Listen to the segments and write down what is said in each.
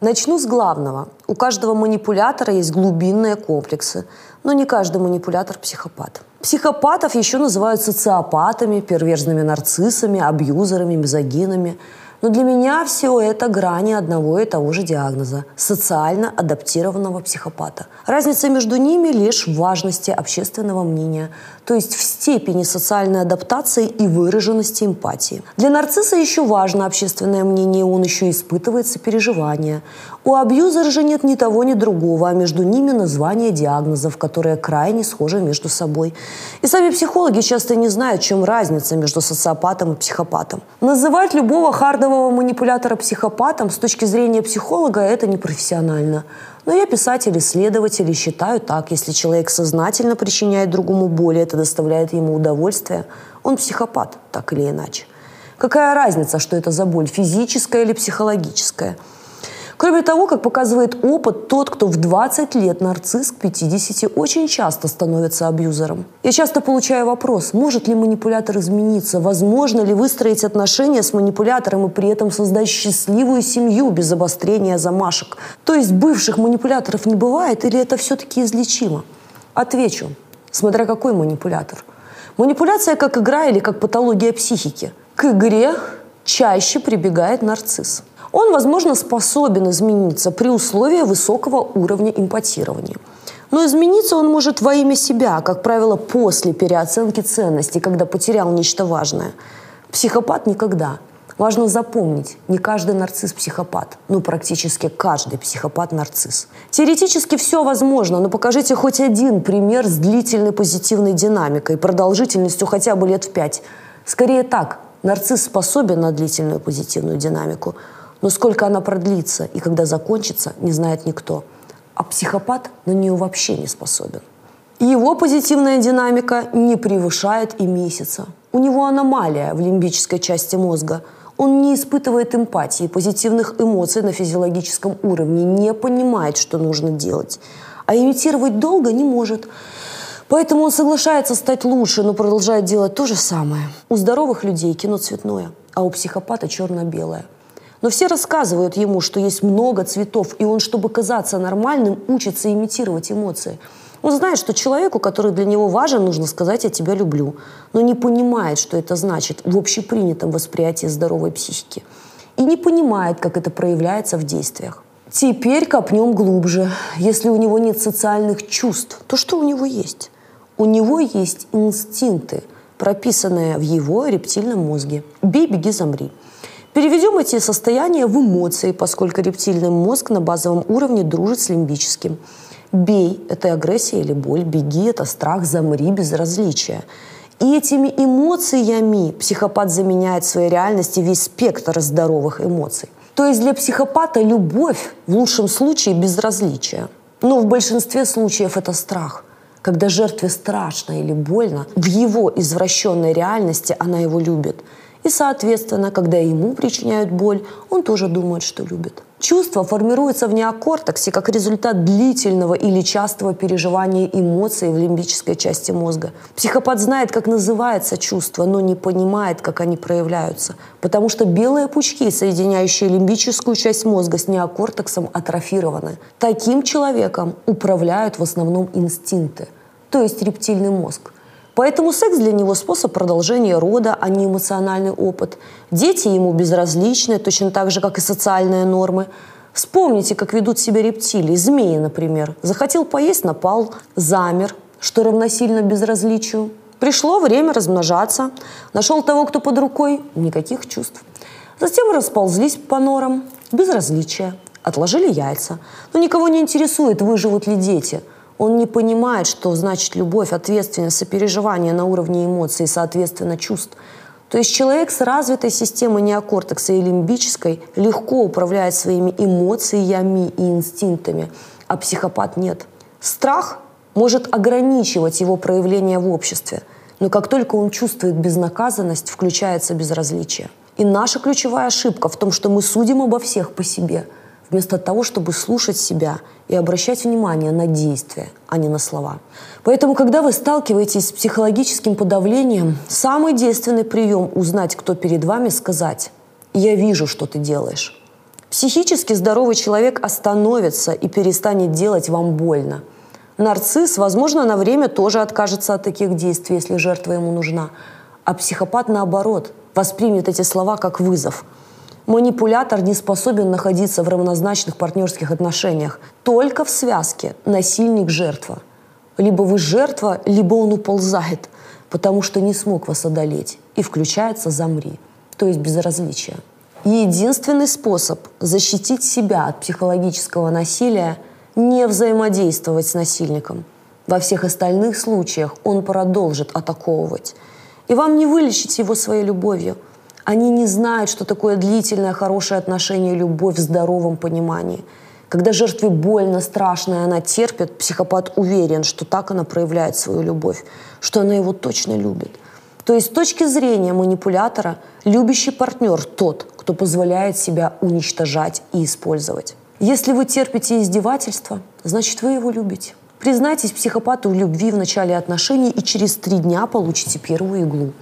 Начну с главного. У каждого манипулятора есть глубинные комплексы, но не каждый манипулятор – психопат. Психопатов еще называют социопатами, перверзными нарциссами, абьюзерами, мизогинами – но для меня все это грани одного и того же диагноза – социально адаптированного психопата. Разница между ними лишь в важности общественного мнения, то есть в степени социальной адаптации и выраженности эмпатии. Для нарцисса еще важно общественное мнение, он еще испытывает сопереживание. У абьюзера же нет ни того, ни другого, а между ними название диагнозов, которые крайне схожи между собой. И сами психологи часто не знают, чем разница между социопатом и психопатом. Называть любого хардового манипулятора психопатом с точки зрения психолога – это непрофессионально. Но я писатель-исследователь и считаю так. Если человек сознательно причиняет другому боль, это доставляет ему удовольствие, он психопат, так или иначе. Какая разница, что это за боль, физическая или психологическая – Кроме того, как показывает опыт, тот, кто в 20 лет нарцисс к 50 очень часто становится абьюзером. Я часто получаю вопрос, может ли манипулятор измениться, возможно ли выстроить отношения с манипулятором и при этом создать счастливую семью без обострения замашек. То есть бывших манипуляторов не бывает или это все-таки излечимо? Отвечу, смотря какой манипулятор. Манипуляция как игра или как патология психики. К игре чаще прибегает нарцисс он, возможно, способен измениться при условии высокого уровня импотирования. Но измениться он может во имя себя, как правило, после переоценки ценностей, когда потерял нечто важное. Психопат никогда. Важно запомнить, не каждый нарцисс психопат, но практически каждый психопат нарцисс. Теоретически все возможно, но покажите хоть один пример с длительной позитивной динамикой, продолжительностью хотя бы лет в пять. Скорее так, нарцисс способен на длительную позитивную динамику – но сколько она продлится и когда закончится, не знает никто. А психопат на нее вообще не способен. Его позитивная динамика не превышает и месяца. У него аномалия в лимбической части мозга. Он не испытывает эмпатии, позитивных эмоций на физиологическом уровне, не понимает, что нужно делать. А имитировать долго не может. Поэтому он соглашается стать лучше, но продолжает делать то же самое. У здоровых людей кино цветное, а у психопата черно-белое – но все рассказывают ему, что есть много цветов, и он, чтобы казаться нормальным, учится имитировать эмоции. Он знает, что человеку, который для него важен, нужно сказать «я тебя люблю», но не понимает, что это значит в общепринятом восприятии здоровой психики. И не понимает, как это проявляется в действиях. Теперь копнем глубже. Если у него нет социальных чувств, то что у него есть? У него есть инстинкты, прописанные в его рептильном мозге. Бей, беги, замри. Переведем эти состояния в эмоции, поскольку рептильный мозг на базовом уровне дружит с лимбическим. Бей – это агрессия или боль, беги – это страх, замри – безразличие. И этими эмоциями психопат заменяет в своей реальности весь спектр здоровых эмоций. То есть для психопата любовь в лучшем случае безразличие. Но в большинстве случаев это страх. Когда жертве страшно или больно, в его извращенной реальности она его любит – и, соответственно, когда ему причиняют боль, он тоже думает, что любит. Чувство формируется в неокортексе как результат длительного или частого переживания эмоций в лимбической части мозга. Психопат знает, как называется чувство, но не понимает, как они проявляются. Потому что белые пучки, соединяющие лимбическую часть мозга с неокортексом, атрофированы. Таким человеком управляют в основном инстинкты, то есть рептильный мозг – Поэтому секс для него способ продолжения рода, а не эмоциональный опыт. Дети ему безразличны, точно так же, как и социальные нормы. Вспомните, как ведут себя рептилии, змеи, например. Захотел поесть, напал, замер, что равносильно безразличию. Пришло время размножаться. Нашел того, кто под рукой, никаких чувств. Затем расползлись по норам, безразличие. Отложили яйца. Но никого не интересует, выживут ли дети – он не понимает, что значит любовь, ответственность, сопереживание на уровне эмоций и, соответственно, чувств. То есть человек с развитой системой неокортекса и лимбической легко управляет своими эмоциями и инстинктами, а психопат нет. Страх может ограничивать его проявление в обществе, но как только он чувствует безнаказанность, включается безразличие. И наша ключевая ошибка в том, что мы судим обо всех по себе – вместо того, чтобы слушать себя и обращать внимание на действия, а не на слова. Поэтому, когда вы сталкиваетесь с психологическим подавлением, самый действенный прием узнать, кто перед вами, сказать «Я вижу, что ты делаешь». Психически здоровый человек остановится и перестанет делать вам больно. Нарцисс, возможно, на время тоже откажется от таких действий, если жертва ему нужна. А психопат, наоборот, воспримет эти слова как вызов. Манипулятор не способен находиться в равнозначных партнерских отношениях. Только в связке насильник-жертва. Либо вы жертва, либо он уползает, потому что не смог вас одолеть. И включается «замри», то есть безразличие. Единственный способ защитить себя от психологического насилия – не взаимодействовать с насильником. Во всех остальных случаях он продолжит атаковывать. И вам не вылечить его своей любовью. Они не знают, что такое длительное хорошее отношение любовь в здоровом понимании. Когда жертве больно, страшно, и она терпит, психопат уверен, что так она проявляет свою любовь, что она его точно любит. То есть с точки зрения манипулятора, любящий партнер тот, кто позволяет себя уничтожать и использовать. Если вы терпите издевательства, значит, вы его любите. Признайтесь психопату в любви в начале отношений и через три дня получите первую иглу.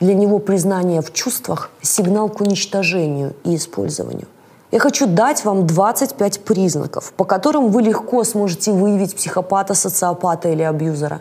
Для него признание в чувствах – сигнал к уничтожению и использованию. Я хочу дать вам 25 признаков, по которым вы легко сможете выявить психопата, социопата или абьюзера.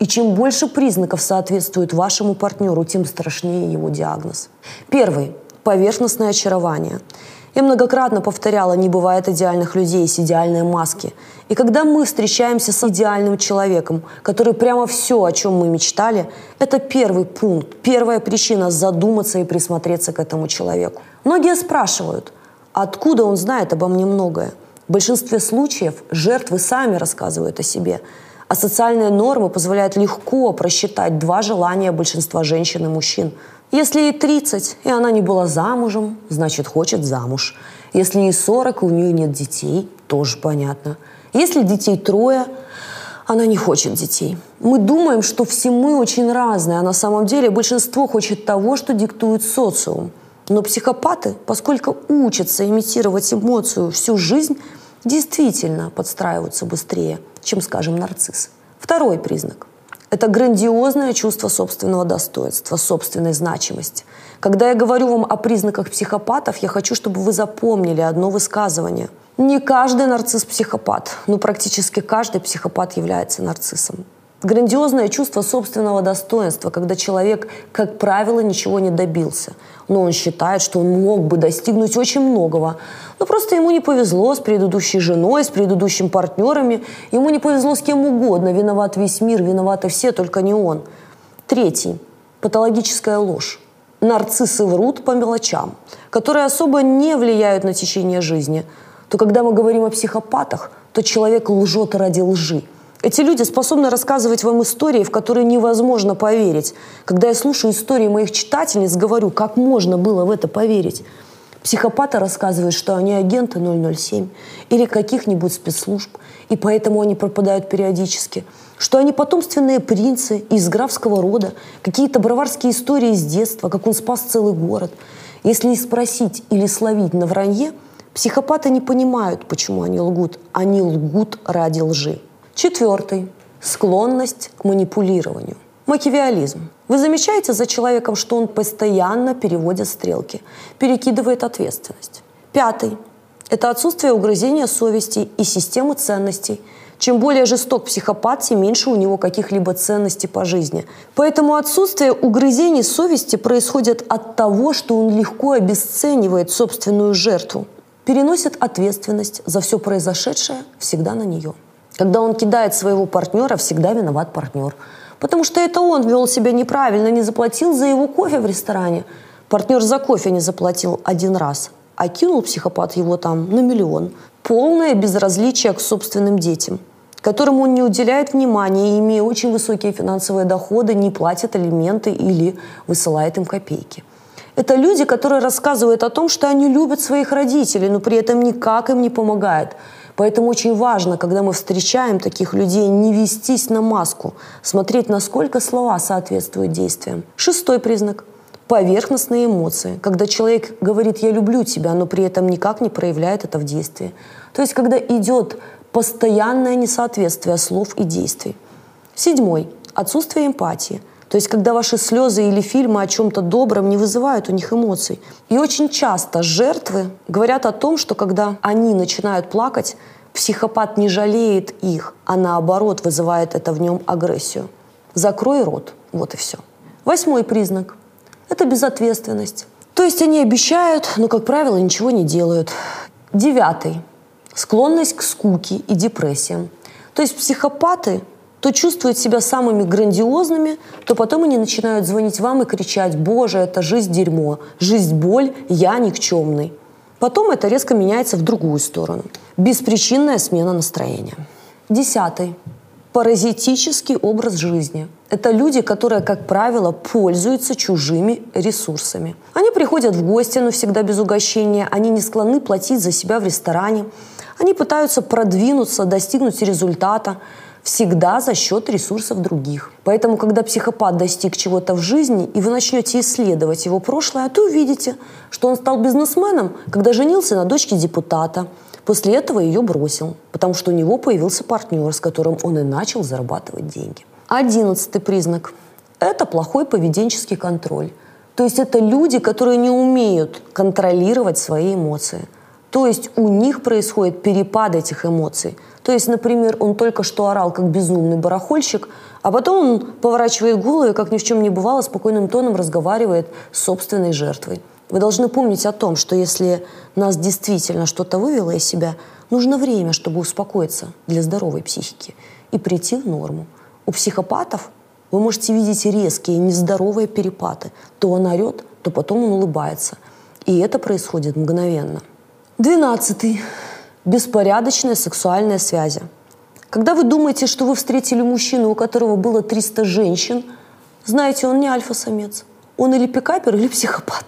И чем больше признаков соответствует вашему партнеру, тем страшнее его диагноз. Первый – поверхностное очарование – я многократно повторяла, не бывает идеальных людей с идеальной маски. И когда мы встречаемся с идеальным человеком, который прямо все, о чем мы мечтали, это первый пункт, первая причина задуматься и присмотреться к этому человеку. Многие спрашивают, откуда он знает обо мне многое. В большинстве случаев жертвы сами рассказывают о себе, а социальные нормы позволяют легко просчитать два желания большинства женщин и мужчин – если ей 30, и она не была замужем, значит, хочет замуж. Если ей 40, и у нее нет детей, тоже понятно. Если детей трое, она не хочет детей. Мы думаем, что все мы очень разные, а на самом деле большинство хочет того, что диктует социум. Но психопаты, поскольку учатся имитировать эмоцию всю жизнь, действительно подстраиваются быстрее, чем, скажем, нарцисс. Второй признак. Это грандиозное чувство собственного достоинства, собственной значимости. Когда я говорю вам о признаках психопатов, я хочу, чтобы вы запомнили одно высказывание. Не каждый нарцисс психопат, но практически каждый психопат является нарциссом. Грандиозное чувство собственного достоинства, когда человек, как правило, ничего не добился. Но он считает, что он мог бы достигнуть очень многого. Но просто ему не повезло с предыдущей женой, с предыдущими партнерами. Ему не повезло с кем угодно. Виноват весь мир, виноваты все, только не он. Третий. Патологическая ложь. Нарциссы врут по мелочам, которые особо не влияют на течение жизни. То когда мы говорим о психопатах, то человек лжет ради лжи – эти люди способны рассказывать вам истории, в которые невозможно поверить. Когда я слушаю истории моих читательниц, говорю, как можно было в это поверить. Психопаты рассказывают, что они агенты 007 или каких-нибудь спецслужб, и поэтому они пропадают периодически. Что они потомственные принцы из графского рода, какие-то броварские истории из детства, как он спас целый город. Если спросить или словить на вранье, психопаты не понимают, почему они лгут. Они лгут ради лжи. Четвертый. Склонность к манипулированию. Макиавиализм. Вы замечаете за человеком, что он постоянно переводит стрелки, перекидывает ответственность. Пятый. Это отсутствие угрызения совести и системы ценностей. Чем более жесток психопат, тем меньше у него каких-либо ценностей по жизни. Поэтому отсутствие угрызений совести происходит от того, что он легко обесценивает собственную жертву, переносит ответственность за все произошедшее всегда на нее. Когда он кидает своего партнера, всегда виноват партнер. Потому что это он вел себя неправильно, не заплатил за его кофе в ресторане. Партнер за кофе не заплатил один раз, а кинул психопат его там на миллион. Полное безразличие к собственным детям, которым он не уделяет внимания имея очень высокие финансовые доходы, не платит алименты или высылает им копейки. Это люди, которые рассказывают о том, что они любят своих родителей, но при этом никак им не помогают – Поэтому очень важно, когда мы встречаем таких людей, не вестись на маску, смотреть, насколько слова соответствуют действиям. Шестой признак – поверхностные эмоции. Когда человек говорит «я люблю тебя», но при этом никак не проявляет это в действии. То есть, когда идет постоянное несоответствие слов и действий. Седьмой – отсутствие эмпатии. То есть, когда ваши слезы или фильмы о чем-то добром не вызывают у них эмоций. И очень часто жертвы говорят о том, что когда они начинают плакать, психопат не жалеет их, а наоборот вызывает это в нем агрессию. Закрой рот. Вот и все. Восьмой признак – это безответственность. То есть они обещают, но, как правило, ничего не делают. Девятый – склонность к скуке и депрессиям. То есть психопаты то чувствуют себя самыми грандиозными, то потом они начинают звонить вам и кричать «Боже, это жизнь дерьмо, жизнь боль, я никчемный». Потом это резко меняется в другую сторону. Беспричинная смена настроения. Десятый. Паразитический образ жизни. Это люди, которые, как правило, пользуются чужими ресурсами. Они приходят в гости, но всегда без угощения. Они не склонны платить за себя в ресторане. Они пытаются продвинуться, достигнуть результата всегда за счет ресурсов других. Поэтому, когда психопат достиг чего-то в жизни, и вы начнете исследовать его прошлое, то увидите, что он стал бизнесменом, когда женился на дочке депутата. После этого ее бросил, потому что у него появился партнер, с которым он и начал зарабатывать деньги. Одиннадцатый признак – это плохой поведенческий контроль. То есть это люди, которые не умеют контролировать свои эмоции. То есть у них происходит перепад этих эмоций – то есть, например, он только что орал, как безумный барахольщик, а потом он поворачивает голову и, как ни в чем не бывало, спокойным тоном разговаривает с собственной жертвой. Вы должны помнить о том, что если нас действительно что-то вывело из себя, нужно время, чтобы успокоиться для здоровой психики и прийти в норму. У психопатов вы можете видеть резкие, нездоровые перепады. То он орет, то потом он улыбается. И это происходит мгновенно. Двенадцатый беспорядочные сексуальные связи. Когда вы думаете, что вы встретили мужчину, у которого было 300 женщин, знаете, он не альфа-самец. Он или пикапер, или психопат.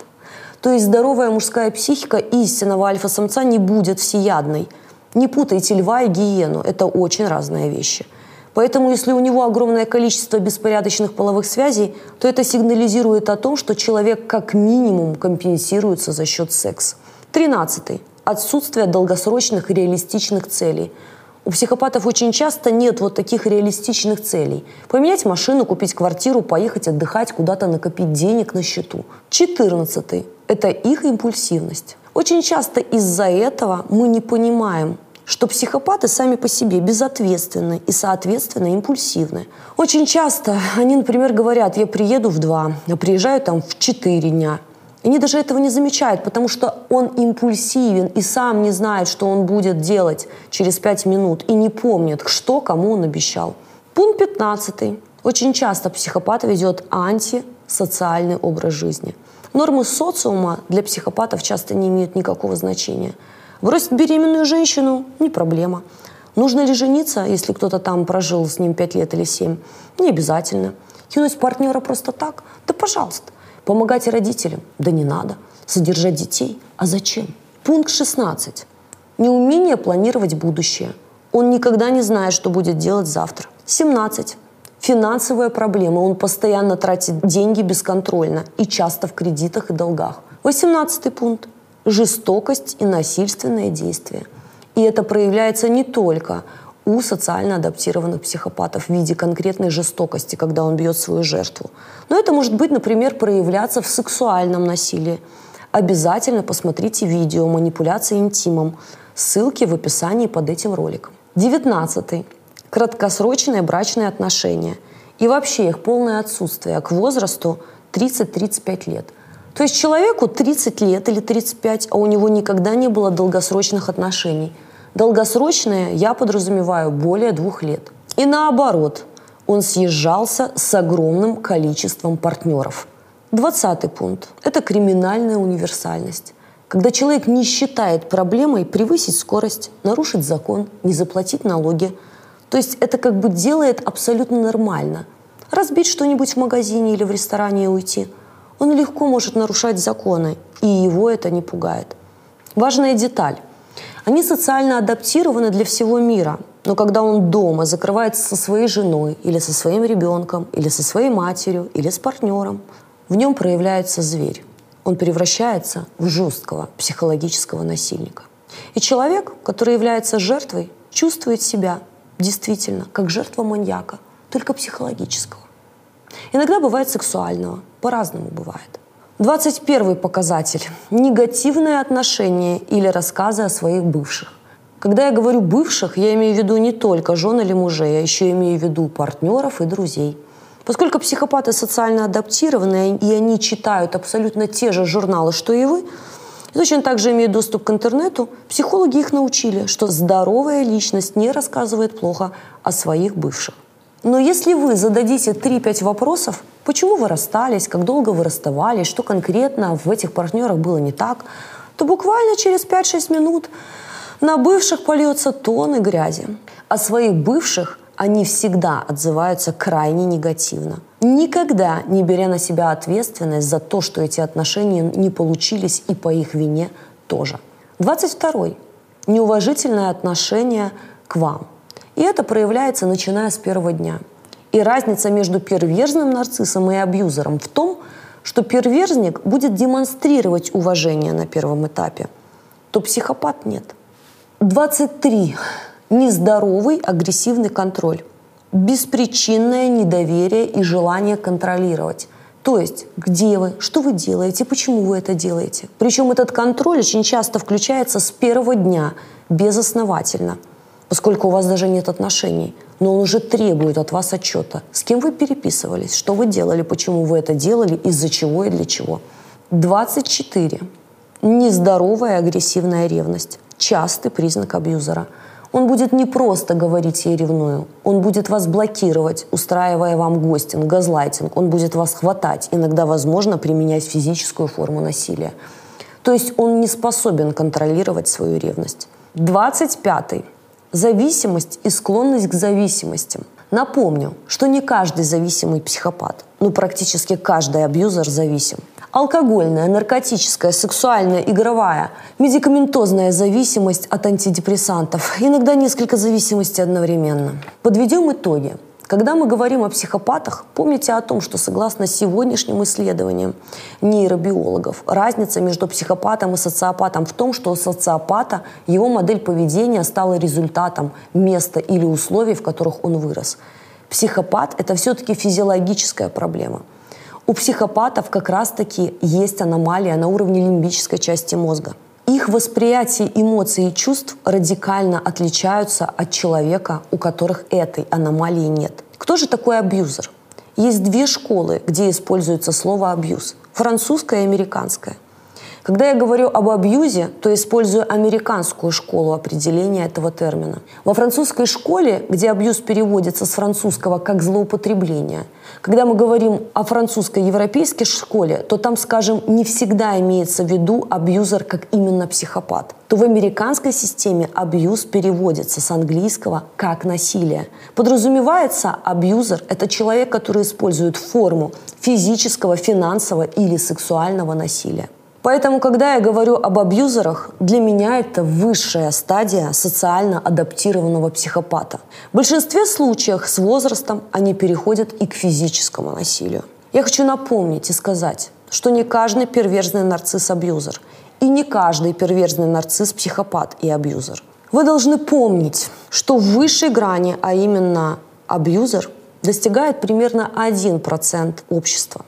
То есть здоровая мужская психика истинного альфа-самца не будет всеядной. Не путайте льва и гиену. Это очень разные вещи. Поэтому, если у него огромное количество беспорядочных половых связей, то это сигнализирует о том, что человек как минимум компенсируется за счет секса. Тринадцатый отсутствие долгосрочных реалистичных целей. У психопатов очень часто нет вот таких реалистичных целей. Поменять машину, купить квартиру, поехать отдыхать, куда-то накопить денег на счету. Четырнадцатый – это их импульсивность. Очень часто из-за этого мы не понимаем, что психопаты сами по себе безответственны и, соответственно, импульсивны. Очень часто они, например, говорят, я приеду в два, а приезжаю там в четыре дня – они даже этого не замечают, потому что он импульсивен и сам не знает, что он будет делать через пять минут и не помнит, что кому он обещал. Пункт 15. Очень часто психопат ведет антисоциальный образ жизни. Нормы социума для психопатов часто не имеют никакого значения. Бросить беременную женщину – не проблема. Нужно ли жениться, если кто-то там прожил с ним 5 лет или 7? Не обязательно. Кинуть партнера просто так? Да пожалуйста. Помогать родителям? Да не надо. Содержать детей? А зачем? Пункт 16. Неумение планировать будущее. Он никогда не знает, что будет делать завтра. 17. Финансовая проблема. Он постоянно тратит деньги бесконтрольно и часто в кредитах и долгах. 18 пункт. Жестокость и насильственное действие. И это проявляется не только у социально адаптированных психопатов в виде конкретной жестокости, когда он бьет свою жертву. Но это может быть, например, проявляться в сексуальном насилии. Обязательно посмотрите видео манипуляции интимом. Ссылки в описании под этим роликом. Девятнадцатый. Краткосрочные брачные отношения. И вообще их полное отсутствие к возрасту 30-35 лет. То есть человеку 30 лет или 35, а у него никогда не было долгосрочных отношений – Долгосрочные я подразумеваю более двух лет. И наоборот, он съезжался с огромным количеством партнеров. Двадцатый пункт – это криминальная универсальность. Когда человек не считает проблемой превысить скорость, нарушить закон, не заплатить налоги. То есть это как бы делает абсолютно нормально. Разбить что-нибудь в магазине или в ресторане и уйти. Он легко может нарушать законы, и его это не пугает. Важная деталь – они социально адаптированы для всего мира. Но когда он дома закрывается со своей женой, или со своим ребенком, или со своей матерью, или с партнером, в нем проявляется зверь. Он превращается в жесткого психологического насильника. И человек, который является жертвой, чувствует себя действительно как жертва маньяка, только психологического. Иногда бывает сексуального, по-разному бывает. 21 показатель – негативное отношение или рассказы о своих бывших. Когда я говорю бывших, я имею в виду не только жен или мужей, а еще имею в виду партнеров и друзей. Поскольку психопаты социально адаптированы, и они читают абсолютно те же журналы, что и вы, и точно так же имеют доступ к интернету, психологи их научили, что здоровая личность не рассказывает плохо о своих бывших. Но если вы зададите 3-5 вопросов, почему вы расстались, как долго вы расставались, что конкретно в этих партнерах было не так, то буквально через 5-6 минут на бывших польется тонны грязи. О своих бывших они всегда отзываются крайне негативно. Никогда не беря на себя ответственность за то, что эти отношения не получились и по их вине тоже. 22. Неуважительное отношение к вам. И это проявляется начиная с первого дня. И разница между перверзным нарциссом и абьюзером в том, что перверзник будет демонстрировать уважение на первом этапе, то психопат нет. 23. Нездоровый агрессивный контроль. Беспричинное недоверие и желание контролировать. То есть, где вы, что вы делаете, почему вы это делаете. Причем этот контроль очень часто включается с первого дня, безосновательно – поскольку у вас даже нет отношений. Но он уже требует от вас отчета. С кем вы переписывались, что вы делали, почему вы это делали, из-за чего и для чего. 24. Нездоровая агрессивная ревность. Частый признак абьюзера. Он будет не просто говорить «я ревную», он будет вас блокировать, устраивая вам гостинг, газлайтинг, он будет вас хватать, иногда, возможно, применять физическую форму насилия. То есть он не способен контролировать свою ревность. 25. Зависимость и склонность к зависимостям. Напомню, что не каждый зависимый психопат, но практически каждый абьюзер зависим. Алкогольная, наркотическая, сексуальная, игровая, медикаментозная зависимость от антидепрессантов, иногда несколько зависимостей одновременно. Подведем итоги. Когда мы говорим о психопатах, помните о том, что согласно сегодняшним исследованиям нейробиологов, разница между психопатом и социопатом в том, что у социопата его модель поведения стала результатом места или условий, в которых он вырос. Психопат – это все-таки физиологическая проблема. У психопатов как раз-таки есть аномалия на уровне лимбической части мозга. Их восприятие эмоций и чувств радикально отличаются от человека, у которых этой аномалии нет. Кто же такой абьюзер? Есть две школы, где используется слово «абьюз» – французская и американская. Когда я говорю об абьюзе, то использую американскую школу определения этого термина. Во французской школе, где абьюз переводится с французского как злоупотребление, когда мы говорим о французской европейской школе, то там, скажем, не всегда имеется в виду абьюзер как именно психопат. То в американской системе абьюз переводится с английского как насилие. Подразумевается, абьюзер – это человек, который использует форму физического, финансового или сексуального насилия. Поэтому, когда я говорю об абьюзерах, для меня это высшая стадия социально адаптированного психопата. В большинстве случаев с возрастом они переходят и к физическому насилию. Я хочу напомнить и сказать, что не каждый перверзный нарцисс – абьюзер. И не каждый перверзный нарцисс – психопат и абьюзер. Вы должны помнить, что в высшей грани, а именно абьюзер, достигает примерно 1% общества.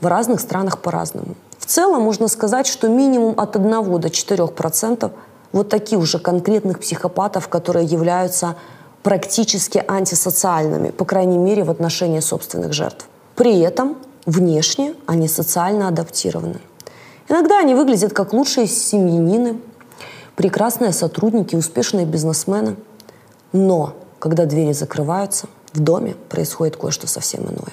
В разных странах по-разному – в целом можно сказать, что минимум от 1 до 4% вот таких уже конкретных психопатов, которые являются практически антисоциальными, по крайней мере, в отношении собственных жертв. При этом внешне они социально адаптированы. Иногда они выглядят как лучшие семьянины, прекрасные сотрудники, успешные бизнесмены. Но когда двери закрываются, в доме происходит кое-что совсем иное.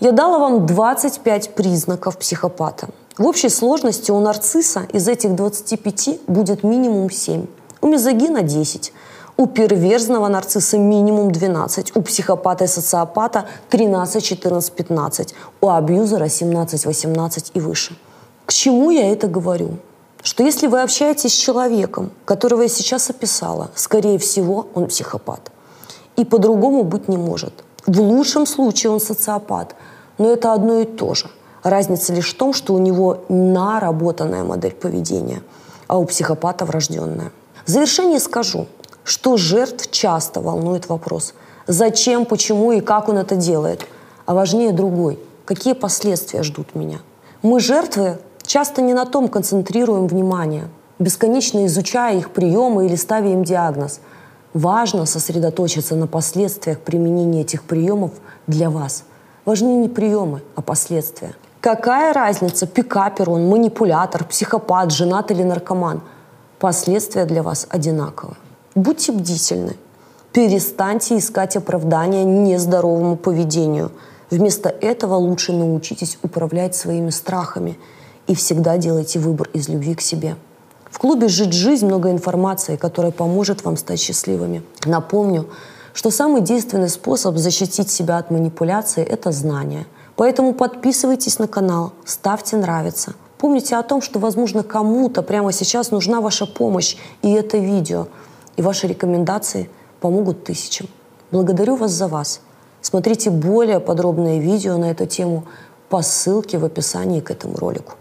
Я дала вам 25 признаков психопата – в общей сложности у нарцисса из этих 25 будет минимум 7, у мизогина 10, у перверзного нарцисса минимум 12, у психопата и социопата 13, 14, 15, у абьюзера 17, 18 и выше. К чему я это говорю? Что если вы общаетесь с человеком, которого я сейчас описала, скорее всего, он психопат. И по-другому быть не может. В лучшем случае он социопат, но это одно и то же – Разница лишь в том, что у него наработанная модель поведения, а у психопата врожденная. В завершение скажу, что жертв часто волнует вопрос, зачем, почему и как он это делает. а важнее другой. Какие последствия ждут меня? Мы, жертвы, часто не на том концентрируем внимание, бесконечно изучая их приемы или ставя им диагноз. Важно сосредоточиться на последствиях применения этих приемов для вас. Важнее не приемы, а последствия. Какая разница, пикапер он, манипулятор, психопат, женат или наркоман? Последствия для вас одинаковы. Будьте бдительны. Перестаньте искать оправдания нездоровому поведению. Вместо этого лучше научитесь управлять своими страхами и всегда делайте выбор из любви к себе. В клубе «Жить жизнь» много информации, которая поможет вам стать счастливыми. Напомню, что самый действенный способ защитить себя от манипуляции – это знание. Поэтому подписывайтесь на канал, ставьте «Нравится». Помните о том, что, возможно, кому-то прямо сейчас нужна ваша помощь и это видео. И ваши рекомендации – помогут тысячам. Благодарю вас за вас. Смотрите более подробное видео на эту тему по ссылке в описании к этому ролику.